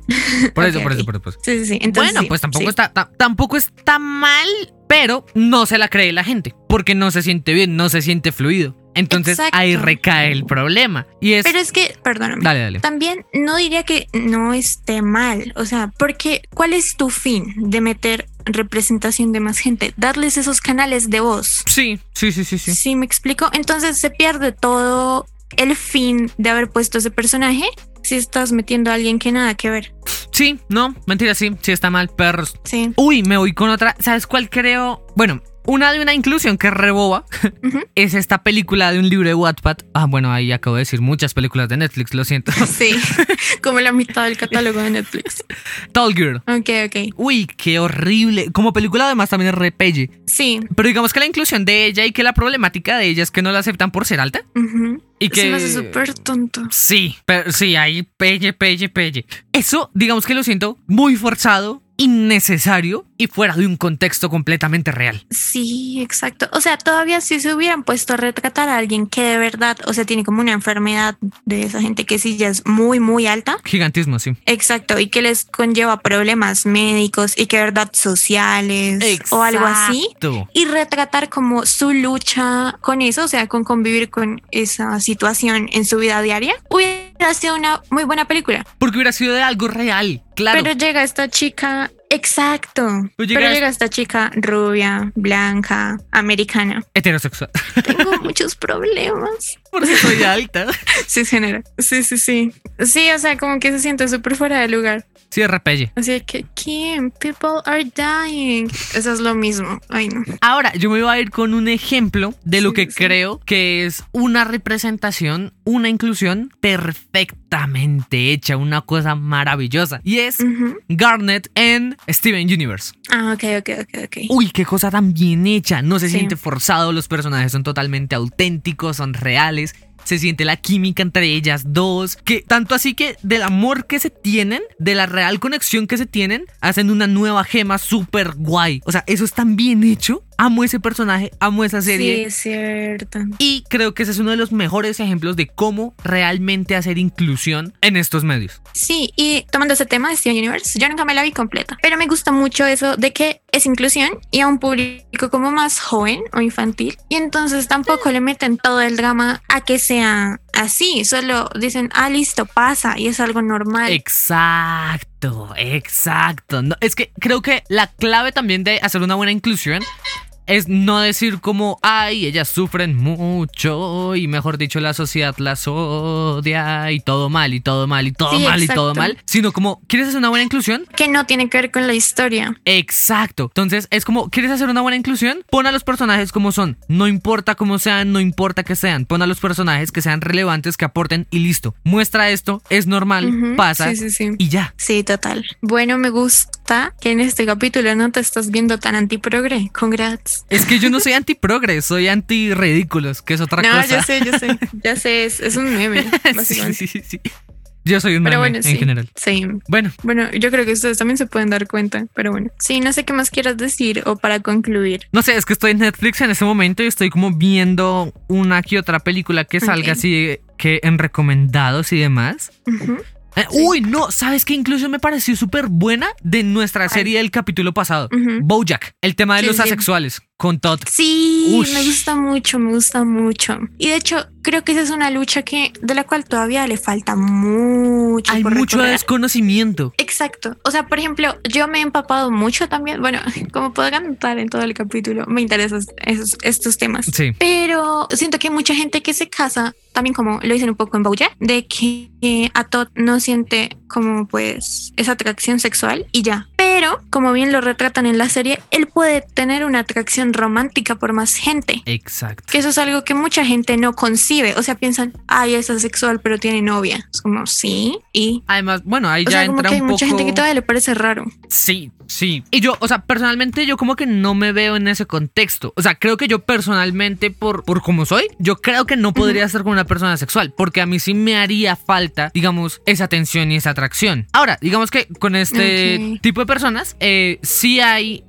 Por eso, Ok, por eso, por eso, por eso. Sí, sí, sí. Entonces, bueno, sí, pues tampoco sí. está ta- tampoco está mal, pero no se la cree la gente, porque no se siente bien, no se siente fluido. Entonces Exacto. ahí recae el problema. Y es Pero es que, perdóname. Dale, dale. También no diría que no esté mal, o sea, porque ¿cuál es tu fin de meter representación de más gente? Darles esos canales de voz. Sí, sí, sí, sí, ¿Sí, sí. me explico? Entonces se pierde todo el fin de haber puesto ese personaje si estás metiendo a alguien que nada que ver. Sí, no, mentira, sí, sí está mal, perros. Sí. Uy, me voy con otra. ¿Sabes cuál creo? Bueno, una de una inclusión que reboba es esta película de un libro de Wattpad. Ah, bueno, ahí acabo de decir muchas películas de Netflix, lo siento. Sí, como la mitad del catálogo de Netflix. Tall Girl. Ok, ok. Uy, qué horrible. Como película además también es repelle. Sí. Pero digamos que la inclusión de ella y que la problemática de ella es que no la aceptan por ser alta. ujú. Y que... Se me hace súper tonto. Sí, pero sí, ahí pelle, pelle, pelle. Eso, digamos que lo siento muy forzado, innecesario y fuera de un contexto completamente real. Sí, exacto. O sea, todavía si se hubieran puesto a retratar a alguien que de verdad, o sea, tiene como una enfermedad de esa gente que sí ya es muy, muy alta. Gigantismo, sí. Exacto, y que les conlleva problemas médicos y que de verdad sociales o algo así. Y retratar como su lucha con eso, o sea, con convivir con esa situación en su vida diaria, hubiera sido una muy buena película. Porque hubiera sido de algo real, claro. Pero llega esta chica, exacto. Pero llega Pero llega esta chica rubia, blanca, americana. Heterosexual. Tengo muchos problemas. Porque soy alta. Sí, genera. Sí, sí, sí. Sí, o sea, como que se siente súper fuera de lugar. Sí, es repelle. Así que, Kim, people are dying. Eso es lo mismo. Ay, no. Ahora, yo me voy a ir con un ejemplo de lo Sí, que sí. creo que es una representación, una inclusión perfectamente hecha, una cosa maravillosa. Y es Ujú. Garnet en Steven Universe. Ah, ok, ok, ok, ok. Uy, qué cosa tan bien hecha. No se Sí. siente forzado, los personajes son totalmente auténticos, son reales. Se siente la química entre ellas dos. Que tanto así que del amor que se tienen, de la real conexión que se tienen, hacen una nueva gema súper guay. O sea, eso es tan bien hecho. Amo ese personaje, amo esa Sí, serie. es cierto. Y creo que ese es uno de los mejores ejemplos de cómo realmente hacer inclusión en estos medios. Sí, y tomando ese tema de Steven Universe, yo nunca me la vi completa, pero me gusta mucho eso de que es inclusión y a un público como más joven o infantil, y entonces tampoco le meten todo el drama a que sea así, solo dicen, ah, listo, pasa y es algo normal. Exacto, exacto. No, es que creo que la clave también de hacer una buena inclusión es no decir como, ay, ellas sufren mucho y mejor dicho la sociedad las odia y todo mal y todo mal y todo Sí, mal y todo mal, sino como, ¿quieres hacer una buena inclusión? que no tiene que ver con la historia. Exacto. Entonces es como, ¿quieres hacer una buena inclusión? Pon a los personajes como son. No importa cómo sean, no importa que sean. Pon a los personajes que sean relevantes, que aporten y listo. Muestra esto, es normal, pasa Sí, sí, sí. y ya. Sí, total. Bueno, me gusta que en este capítulo no te estás viendo tan antiprogre. Congrats. Es que yo no soy anti-progres, soy anti-ridículos, que es otra no, cosa. yo sé, yo sé. Ya sé, es, es un meme, sí, básicamente. sí, sí, sí. Yo soy un Pero meme bueno, en sí. general. Sí. Bueno, Bueno, yo creo que ustedes también se pueden dar cuenta, pero bueno. Sí, no sé qué más quieras decir o para concluir. no sé, es que estoy en Netflix en ese momento y estoy como viendo una que otra película que salga Ok. así que en recomendados y demás. Ujú. Eh, Uy, no, ¿sabes qué? Incluso me pareció súper buena de nuestra serie del capítulo pasado. Bojack, el tema de Sí, los asexuales con Todd. Sí, Ush. me gusta mucho, me gusta mucho. Y de hecho, creo que esa es una lucha que de la cual todavía le falta mucho. Hay por mucho recorrer. desconocimiento. Exacto. O sea, por ejemplo, yo me he empapado mucho también. Bueno, como podrán notar en todo el capítulo, me interesan esos, estos temas. Sí. Pero siento que hay mucha gente que se casa, también como lo dicen un poco en Bojack, de que eh, a Todd no siente como pues esa atracción sexual y ya. Pero como bien lo retratan en la serie, él puede tener una atracción romántica por más gente. Exacto. Que eso es algo que mucha gente no concibe. O sea, piensan, ay, es asexual, pero tiene novia. Es como, sí, y... Además, bueno, ahí O ya sea, como entra que hay un mucha poco. gente que todavía le parece raro. Sí, sí. Y yo, o sea, personalmente yo como que no me veo en ese contexto. O sea, creo que yo personalmente, por, por como soy, yo creo que no podría ser con una persona sexual, porque a mí sí me haría falta, digamos, esa atención y esa atracción. Ahora, digamos que con este tipo de personas, eh, sí hay,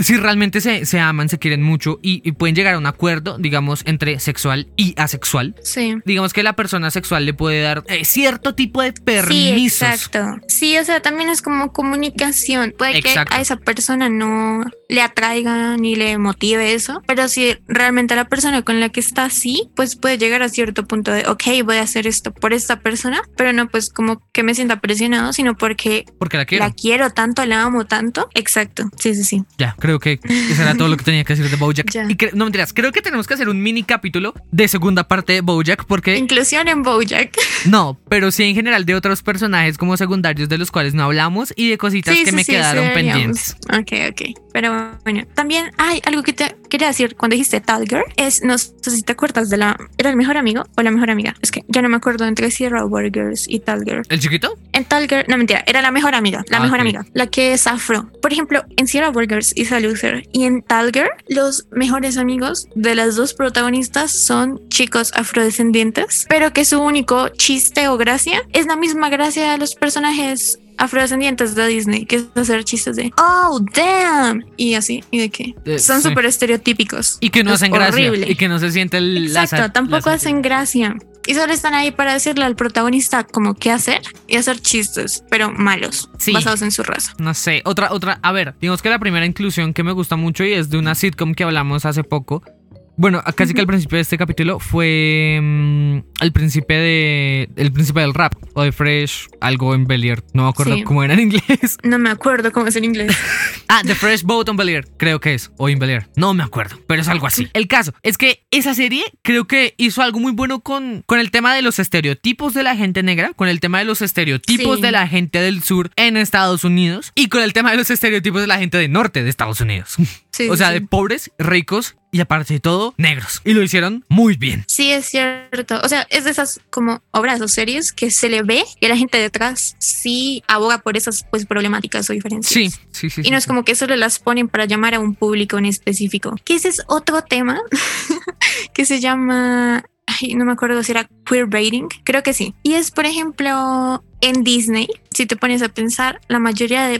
si realmente se, se aman, se quieren mucho y, y pueden llegar a un acuerdo, digamos, entre sexual y asexual. Sí. Digamos que la persona sexual le puede dar eh, cierto tipo de Sí, permisos. exacto. Sí, o sea, también es como comunicación. Puede Exacto. que a esa persona no le atraiga ni le motive eso, pero si realmente la persona con la que está así, pues puede llegar a cierto punto de, ok, voy a hacer esto por esta persona, pero no pues como que me sienta presionado, sino porque porque la quiero. la quiero tanto, la amo tanto. Exacto. Sí, sí, sí. Ya, creo que eso era todo lo que tenía que decir de Bojack. Ya. Y no mentiras, creo que tenemos que hacer un mini capítulo de segunda parte de Bojack porque Inclusión en Bojack. no, pero sí en general de otros personajes como secundarios de los cuales no hablamos y de cositas Sí, que sí, me sí, quedaron sí, pendientes. Ok, ok. Pero bueno, también hay algo que te quería decir cuando dijiste Talger. Es, no sé si te acuerdas de la. ¿Era el mejor amigo o la mejor amiga? Es que ya no me acuerdo entre Sierra Burgers y Talger. ¿El chiquito? En Talger, no mentira, era la mejor amiga, la Ah, mejor amiga, la que es afro. Por ejemplo, en Sierra Burgers y Loser y en Talger, los mejores amigos de las dos protagonistas son chicos afrodescendientes, pero que su único chiste o gracia es la misma gracia de los personajes afrodescendientes de Disney, que es hacer chistes de oh damn y así y de que Eh, son sí. súper estereotípicos Y que no Es hacen gracia. horrible. Y que no se siente el la Exacto, sa- tampoco la- hacen gracia. Y solo están ahí para decirle al protagonista como qué hacer y hacer chistes, pero malos, Sí. basados en su raza. No sé, otra, otra, a ver, digamos que la primera inclusión que me gusta mucho y es de una sitcom que hablamos hace poco. Bueno, casi que al principio de este capítulo fue mm, el príncipe de. El príncipe del rap. O de Fresh, algo en Bel Air. No me acuerdo Sí. cómo era en inglés. No me acuerdo cómo es en inglés. Ah, The Fresh Boat on Bel Air, creo que es. O in Bel Air. No me acuerdo, pero es algo así. El caso es que esa serie creo que hizo algo muy bueno con, con el tema de los estereotipos de la gente negra, con el tema de los estereotipos Sí. de la gente del sur en Estados Unidos y con el tema de los estereotipos de la gente del norte de Estados Unidos. Sí, o sea, de pobres, ricos y aparte de todo, negros. Y lo hicieron muy bien. Sí, es cierto. O sea, es de esas como obras o series que se le ve que la gente detrás sí aboga por esas pues problemáticas o diferencias. Sí, sí, sí. Y sí, no es sí. como que solo las ponen para llamar a un público en específico. Que ese es otro tema que se llama. Ay, no me acuerdo si era queerbaiting. Creo que sí. Y es, por ejemplo, en Disney, si te pones a pensar, la mayoría de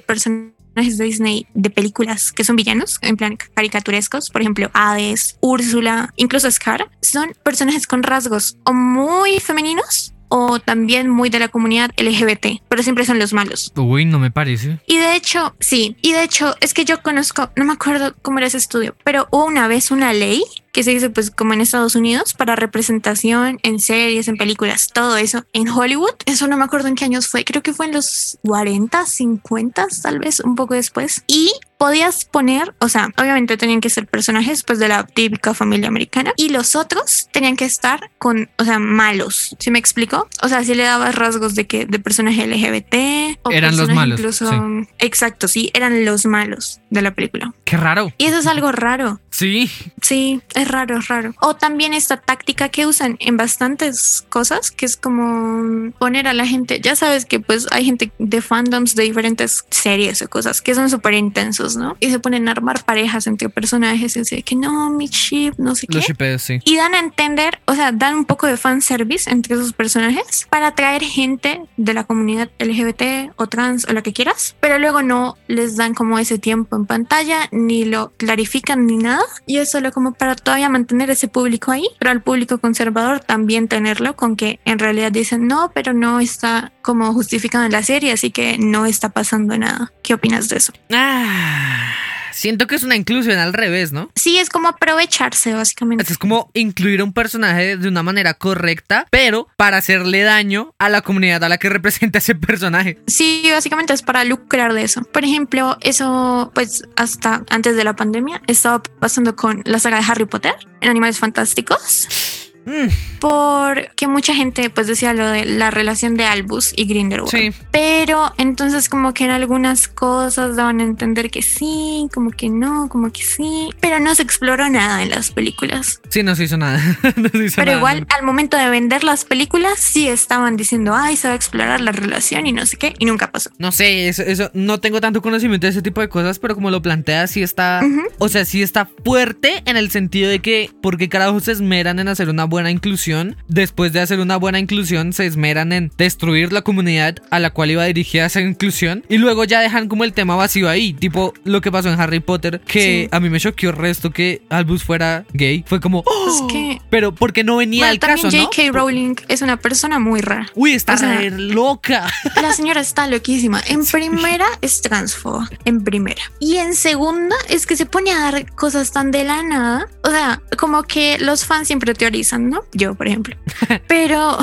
personajes de Disney de películas que son villanos, en plan caricaturescos, por ejemplo, Hades, Úrsula, incluso Scar, son personajes con rasgos o muy femeninos o también muy de la comunidad LGBT, pero siempre son los malos. Uy, no me parece. Y de hecho, sí, y de hecho es que yo conozco, no me acuerdo cómo era ese estudio, pero hubo una vez una ley que se dice pues como en Estados Unidos para representación en series, en películas, todo eso en Hollywood. Eso no me acuerdo en qué años fue, creo que fue en los 40, 50, tal vez un poco después. Y podías poner, o sea, obviamente tenían que ser personajes pues de la típica familia americana y los otros tenían que estar con, o sea, malos. ¿Sí me explico? O sea, si le dabas rasgos de que de personaje LGBT o Eran los malos, incluso exacto, sí, eran los malos de la película. Qué raro. Y eso es algo raro. Sí. Sí, es raro, es raro. O también esta táctica que usan en bastantes cosas, que es como poner a la gente, ya sabes que pues hay gente de fandoms de diferentes series o cosas que son súper intensos, ¿no? Y se ponen a armar parejas entre personajes y así que no, mi chip, no sé Los qué. shipeos, sí. Y dan a entender, o sea, dan un poco de fanservice entre esos personajes para atraer gente de la comunidad LGBT o trans o lo que quieras, pero luego no les dan como ese tiempo en pantalla, ni lo clarifican ni nada. Y es solo como para todavía mantener ese público ahí, pero al público conservador también tenerlo con que en realidad dicen no, pero no está como justificado en la serie, así que no está pasando nada. ¿Qué opinas de eso? Ah, siento que es una inclusión al revés, ¿no? Sí, es como aprovecharse básicamente. Es como incluir a un personaje de una manera correcta, pero para hacerle daño a la comunidad a la que representa ese personaje. Sí, básicamente es para lucrar de eso. Por ejemplo, eso, pues hasta antes de la pandemia, estaba pasando con la saga de Harry Potter en Animales Fantásticos. Porque mucha gente pues decía lo de la relación de Albus y Grindelwald. sí, Pero entonces como que en algunas cosas daban a entender que sí, como que no, como que sí. Pero no se exploró nada en las películas. sí, no se hizo nada. No se hizo Pero nada. igual al momento de vender las películas sí estaban diciendo, ay, se va a explorar la relación y no sé qué. Y nunca pasó. No sé, eso, eso, no tengo tanto conocimiento de ese tipo de cosas, pero como lo plantea, sí está, Ujú. o sea, sí está fuerte en el sentido de que, porque carajo se esmeran en hacer una buena inclusión, después de hacer una buena inclusión, se esmeran en destruir la comunidad a la cual iba dirigida esa inclusión, y luego ya dejan como el tema vacío ahí, tipo lo que pasó en Harry Potter, que Sí. a mí me choqueó el resto que Albus fuera gay, fue como, ¡oh! Es que- pero porque no venía Bueno, al caso, ¿no? J.K. Rowling es una persona muy rara. Uy, está O sea, loca. La señora está loquísima. En primera es transfoba. En primera. Y en segunda es que se pone a dar cosas tan de la nada. O sea, como que los fans siempre teorizan, ¿no? Yo, por ejemplo. Pero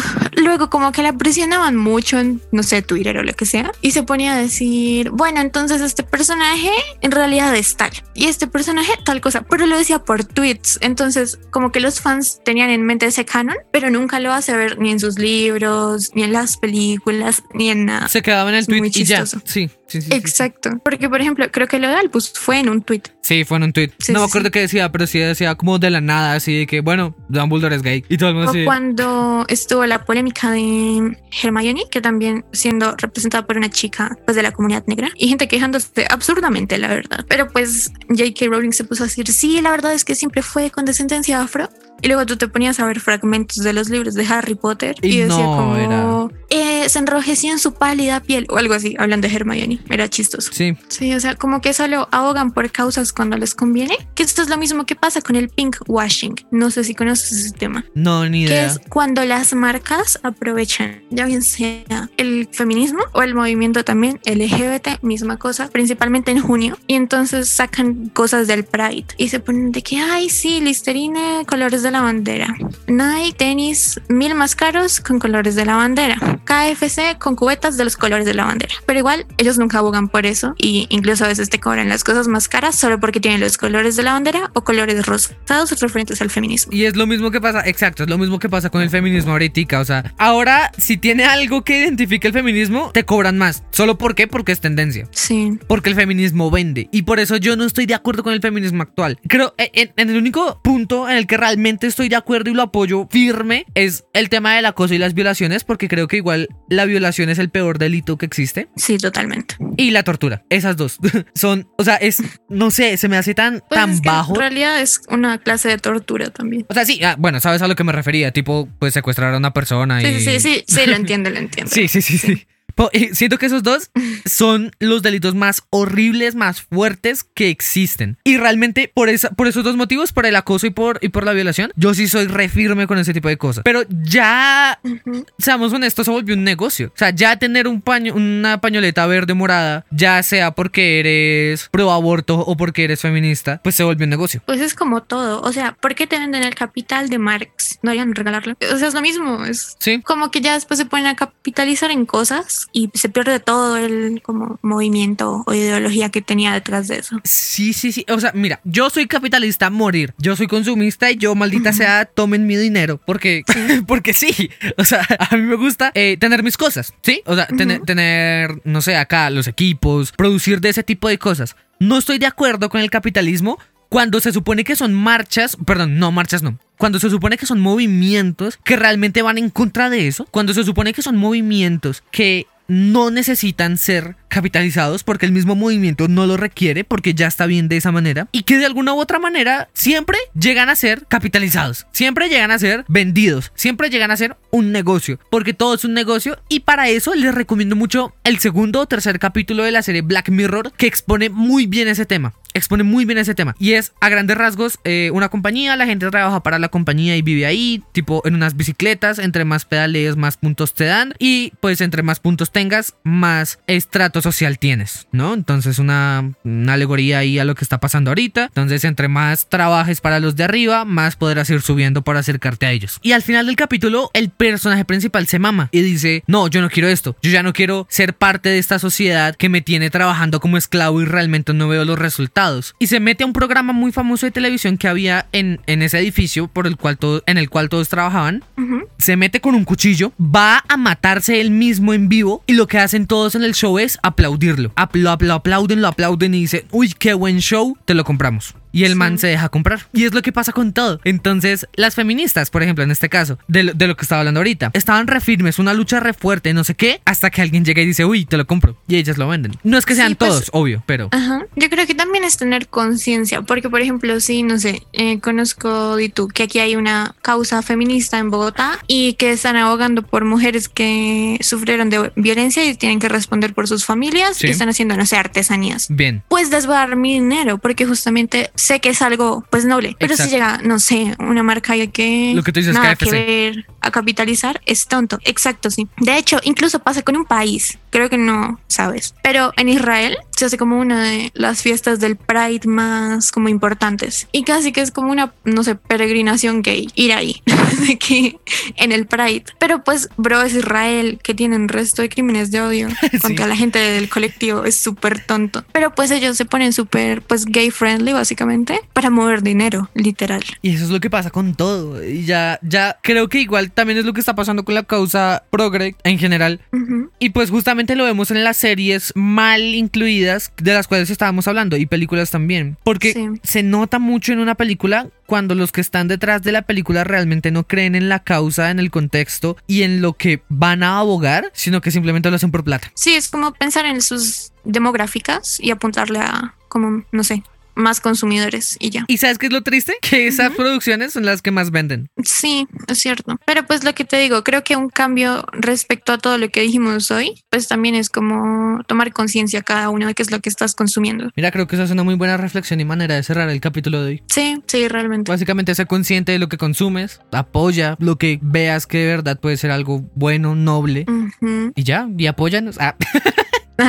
luego como que la presionaban mucho en, no sé, Twitter o lo que sea. Y se ponía a decir, bueno, entonces este personaje en realidad es tal. Y este personaje tal cosa. Pero lo decía por tweets. Entonces como que los fans tenían en mente ese canon, pero nunca lo hace ver ni en sus libros, ni en las películas, ni en nada. Se quedaba en el muy tweet y ya. chistoso. Sí, sí, sí. sí. Exacto. Porque, por ejemplo, creo que lo de Albus fue en un tweet. Sí, fue en un tweet. No me acuerdo qué decía, pero sí decía como de la nada, así de que, bueno, Dumbledore es gay. Y todo el mundo O así. cuando estuvo la polémica de Hermione, que también siendo representada por una chica pues, de la comunidad negra, y gente quejándose absurdamente, la verdad. Pero pues J.K. Rowling se puso a decir, sí, la verdad es que siempre fue con descendencia afro. Y luego tú te ponías a ver fragmentos de los libros de Harry Potter y, Y decía no, como eh, se enrojeció en su pálida piel o algo así, hablando de Hermione. Era chistoso. Sí, Sí, o sea, como que solo ahogan por causas cuando les conviene. Que esto es lo mismo que pasa con el pink washing. No sé si conoces ese tema. no, ni Que idea. es cuando las marcas aprovechan, ya bien sea el feminismo o el movimiento también LGBT, misma cosa, principalmente en junio. Y entonces sacan cosas del Pride y se ponen de que, ay, sí, Listerine, colores de la bandera. Nike, tenis, mil más caros con colores de la bandera. KFC con cubetas de los colores de la bandera. Pero igual, ellos nunca abogan por eso y incluso a veces te cobran las cosas más caras solo porque tienen los colores de la bandera o colores rosados referentes al feminismo. Y es lo mismo que pasa, exacto, es lo mismo que pasa con el feminismo ahorita. O sea, ahora si tiene algo que identifique el feminismo, te cobran más. ¿Solo por qué? Porque es tendencia. Sí. Porque el feminismo vende. Y por eso yo no estoy de acuerdo con el feminismo actual. Creo, eh, en, en el único punto en el que realmente estoy de acuerdo y lo apoyo firme es el tema del acoso y las violaciones, porque creo que igual la violación es el peor delito que existe. Sí, totalmente. Y la tortura. Esas dos. Son, o sea, es, no sé, se me hace tan, Pues tan es que bajo. En realidad es una clase de tortura también. O sea, sí, ah, bueno, sabes a lo que me refería, tipo, pues secuestrar a una persona y... Sí, sí, sí, sí, sí, lo entiendo, lo entiendo. Sí, sí, sí, sí. Y Siento que esos dos son los delitos más horribles, más fuertes que existen. Y realmente por, esa, por esos dos motivos, por el acoso y por, y por la violación, yo sí soy re firme con ese tipo de cosas. Pero ya, seamos honestos, se volvió un negocio. O sea, ya tener un paño, una pañoleta verde morada, ya sea porque eres pro aborto o porque eres feminista, pues se volvió un negocio. Pues es como todo. O sea, ¿por qué te venden el capital de Marx? No harían regalarlo. O sea, es lo mismo. Es Sí. como que ya después se ponen a capitalizar en cosas cosas y se pierde todo el como movimiento o ideología que tenía detrás de eso. Sí, sí, sí. O sea, mira, yo soy capitalista a morir. Yo soy consumista y yo, maldita sea, tomen mi dinero. Porque, porque sí. O sea, a mí me gusta eh, tener mis cosas. Sí. O sea, tener, tener, no sé, acá los equipos, producir de ese tipo de cosas. No estoy de acuerdo con el capitalismo cuando se supone que son marchas, perdón, no marchas no, cuando se supone que son movimientos que realmente van en contra de eso, cuando se supone que son movimientos que no necesitan ser capitalizados porque el mismo movimiento no lo requiere porque ya está bien de esa manera y que de alguna u otra manera siempre llegan a ser capitalizados, siempre llegan a ser vendidos, siempre llegan a ser un negocio porque todo es un negocio y para eso les recomiendo mucho el segundo o tercer capítulo de la serie Black Mirror que expone muy bien ese tema expone muy bien ese tema. Y es a grandes rasgos eh, una compañía, la gente trabaja para la compañía y vive ahí, tipo en unas bicicletas, entre más pedales, más puntos te dan. Y pues entre más puntos tengas, más estrato social tienes, ¿no? Entonces una, una alegoría ahí a lo que está pasando ahorita. Entonces entre más trabajes para los de arriba, más podrás ir subiendo para acercarte a ellos. Y al final del capítulo, el personaje principal se mama y dice, no, yo no quiero esto, yo ya no quiero ser parte de esta sociedad que me tiene trabajando como esclavo y realmente no veo los resultados y se mete a un programa muy famoso de televisión que había en, en ese edificio por el cual todo, en el cual todos trabajaban. Se mete con un cuchillo, va a matarse él mismo en vivo y lo que hacen todos en el show es aplaudirlo. lo aplauden, lo aplauden y dicen, uy, qué buen show, te lo compramos y el man se deja comprar. Y es lo que pasa con todo. Entonces, las feministas, por ejemplo, en este caso, de lo, de lo que estaba hablando ahorita, estaban re firmes, una lucha re fuerte, no sé qué, hasta que alguien llega y dice, uy, te lo compro. Y ellas lo venden. No es que sean pues, todos, obvio, pero... Ajá. Yo creo que también es tener conciencia, porque, por ejemplo, sí, no sé, eh, conozco de tú que aquí hay una causa feminista en Bogotá y que están abogando por mujeres que sufrieron de violencia y tienen que responder por sus familias y están haciendo, no sé, artesanías. Bien. Pues les voy a dar mi dinero, porque justamente sé que es algo pues noble. Pero si llega, no sé, una marca y que Lo que tú dices, nada KFC. que ver a capitalizar, es tonto. Exacto, sí. De hecho, incluso pasa con un país. Creo que no sabes. Pero en Israel se hace como una de las fiestas del Pride más como importantes. Y casi que es como una, no sé, peregrinación gay. Ir ahí. de que en el Pride. Pero pues, bro, es Israel que tienen resto de crímenes de odio contra la gente del colectivo. Es súper tonto. Pero pues ellos se ponen súper, pues, gay friendly, básicamente, para mover dinero, literal. Y eso es lo que pasa con todo. Y ya, ya creo que igual también es lo que está pasando con la causa progre en general. Y pues justamente lo vemos en las series mal incluidas de las cuales estábamos hablando y películas también. Porque Sí. se nota mucho en una película cuando los que están detrás de la película realmente no creen en la causa, en el contexto y en lo que van a abogar, sino que simplemente lo hacen por plata. Sí, es como pensar en sus demográficas y apuntarle a, como, no sé, más consumidores y ya. ¿Y sabes qué es lo triste? Que esas producciones son las que más venden. Sí, es cierto. Pero pues lo que te digo, creo que un cambio respecto a todo lo que dijimos hoy, pues también es como tomar conciencia cada uno de qué es lo que estás consumiendo. Mira, creo que esa es una muy buena reflexión y manera de cerrar el capítulo de hoy. Sí, sí, realmente. Básicamente ser consciente de lo que consumes, apoya lo que veas que de verdad puede ser algo bueno, noble. Y ya, y apóyanos. Ah,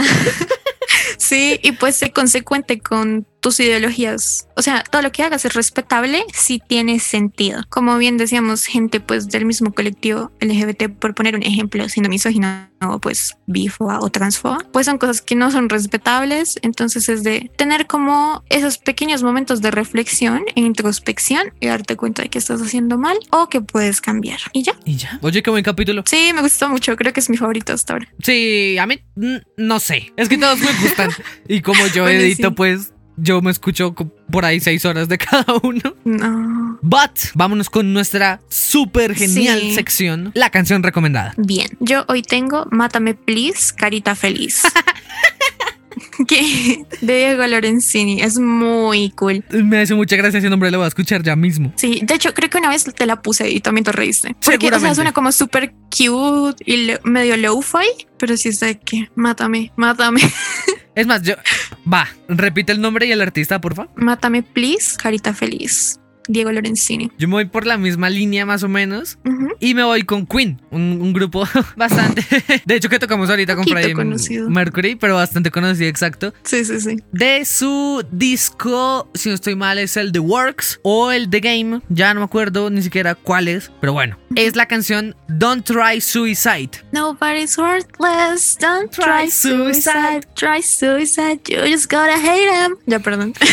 Sí, y pues sé consecuente con tus ideologías. O sea, todo lo que hagas es respetable si tiene sentido. Como bien decíamos, gente pues del mismo colectivo LGBT, por poner un ejemplo, siendo misógina o pues bifoa o transfoa, pues son cosas que no son respetables. Entonces es de tener como esos pequeños momentos de reflexión e introspección y darte cuenta de que estás haciendo mal o que puedes cambiar. Y ya. y ya. Oye, qué buen capítulo. Sí, me gustó mucho. Creo que es mi favorito hasta ahora. Sí, a mí no sé. Es que todos me gustan. y como yo Bueno, edito, sí. pues yo me escucho por ahí seis horas de cada uno. No. But vámonos con nuestra súper genial Sí. sección, la canción recomendada. Bien, yo hoy tengo Mátame Please, Carita Feliz. que de Diego Lorenzini es muy cool. Me hace mucha gracia ese nombre, lo voy a escuchar ya mismo. Sí, de hecho creo que una vez te la puse y también te reíste. Porque o sea, suena como súper cute y medio low-fi, pero sí es de que mátame, mátame, Es más, yo. Va, repite el nombre y el artista, porfa. mátame please, Carita Feliz. Diego Lorenzini. Yo me voy por la misma línea más o menos y me voy con Queen, un, un grupo bastante... De hecho que tocamos ahorita con Freddie. Mercury, pero bastante conocido, exacto. Sí, sí, sí. De su disco, si no estoy mal, es el The Works o el The Game, ya no me acuerdo ni siquiera cuál es, pero bueno, es la canción Don't Try Suicide. Nobody's worthless. Don't Try try suicide. Try suicide. You just gotta hate him. Ya, perdón.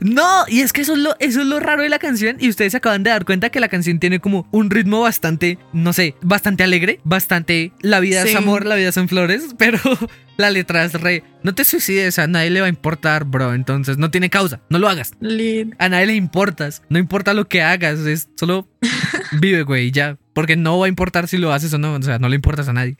No, y es que eso es, lo, eso es lo raro de la canción y ustedes se acaban de dar cuenta que la canción tiene como un ritmo bastante, no sé, bastante alegre, bastante la vida es amor, la vida son flores, pero la letra es re, no te suicides, a nadie le va a importar, bro, entonces no tiene causa, no lo hagas. A nadie le importas, no importa lo que hagas, es solo vive, güey, ya, porque no va a importar si lo haces o no, o sea, no le importas a nadie.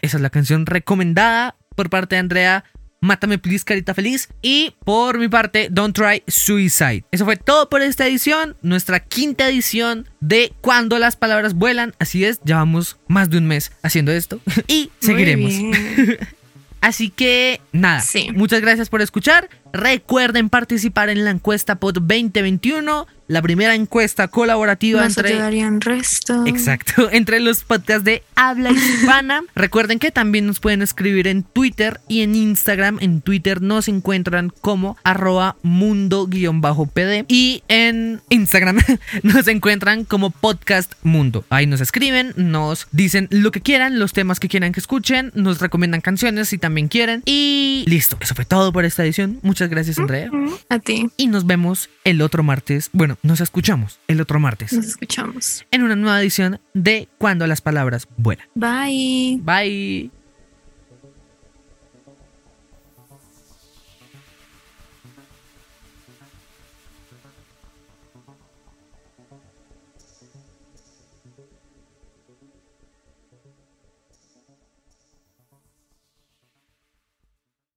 Esa es la canción recomendada por parte de Andrea. Mátame Please Carita Feliz. Y por mi parte, Don't Try Suicide. Eso fue todo por esta edición. Nuestra quinta edición de Cuando las palabras vuelan. Así es, llevamos más de un mes haciendo esto. y seguiremos. Así que nada, Sí. muchas gracias por escuchar. Recuerden participar en la encuesta POD 2021, la primera encuesta colaborativa Nos entre ayudarían resto. Exacto, entre los podcasts de habla hispana. Recuerden que también nos pueden escribir en Twitter y en Instagram. En Twitter nos encuentran como arroba mundo-pd y en Instagram nos encuentran como podcast mundo. Ahí nos escriben, nos dicen lo que quieran, los temas que quieran que escuchen, nos recomiendan canciones si también quieren. Y listo, eso fue todo por esta edición. Muchas gracias Andrea. A ti. Y nos vemos el otro martes. Bueno, nos escuchamos el otro martes Nos escuchamos. en una nueva edición de Cuando las palabras vuelan. Bye. Bye.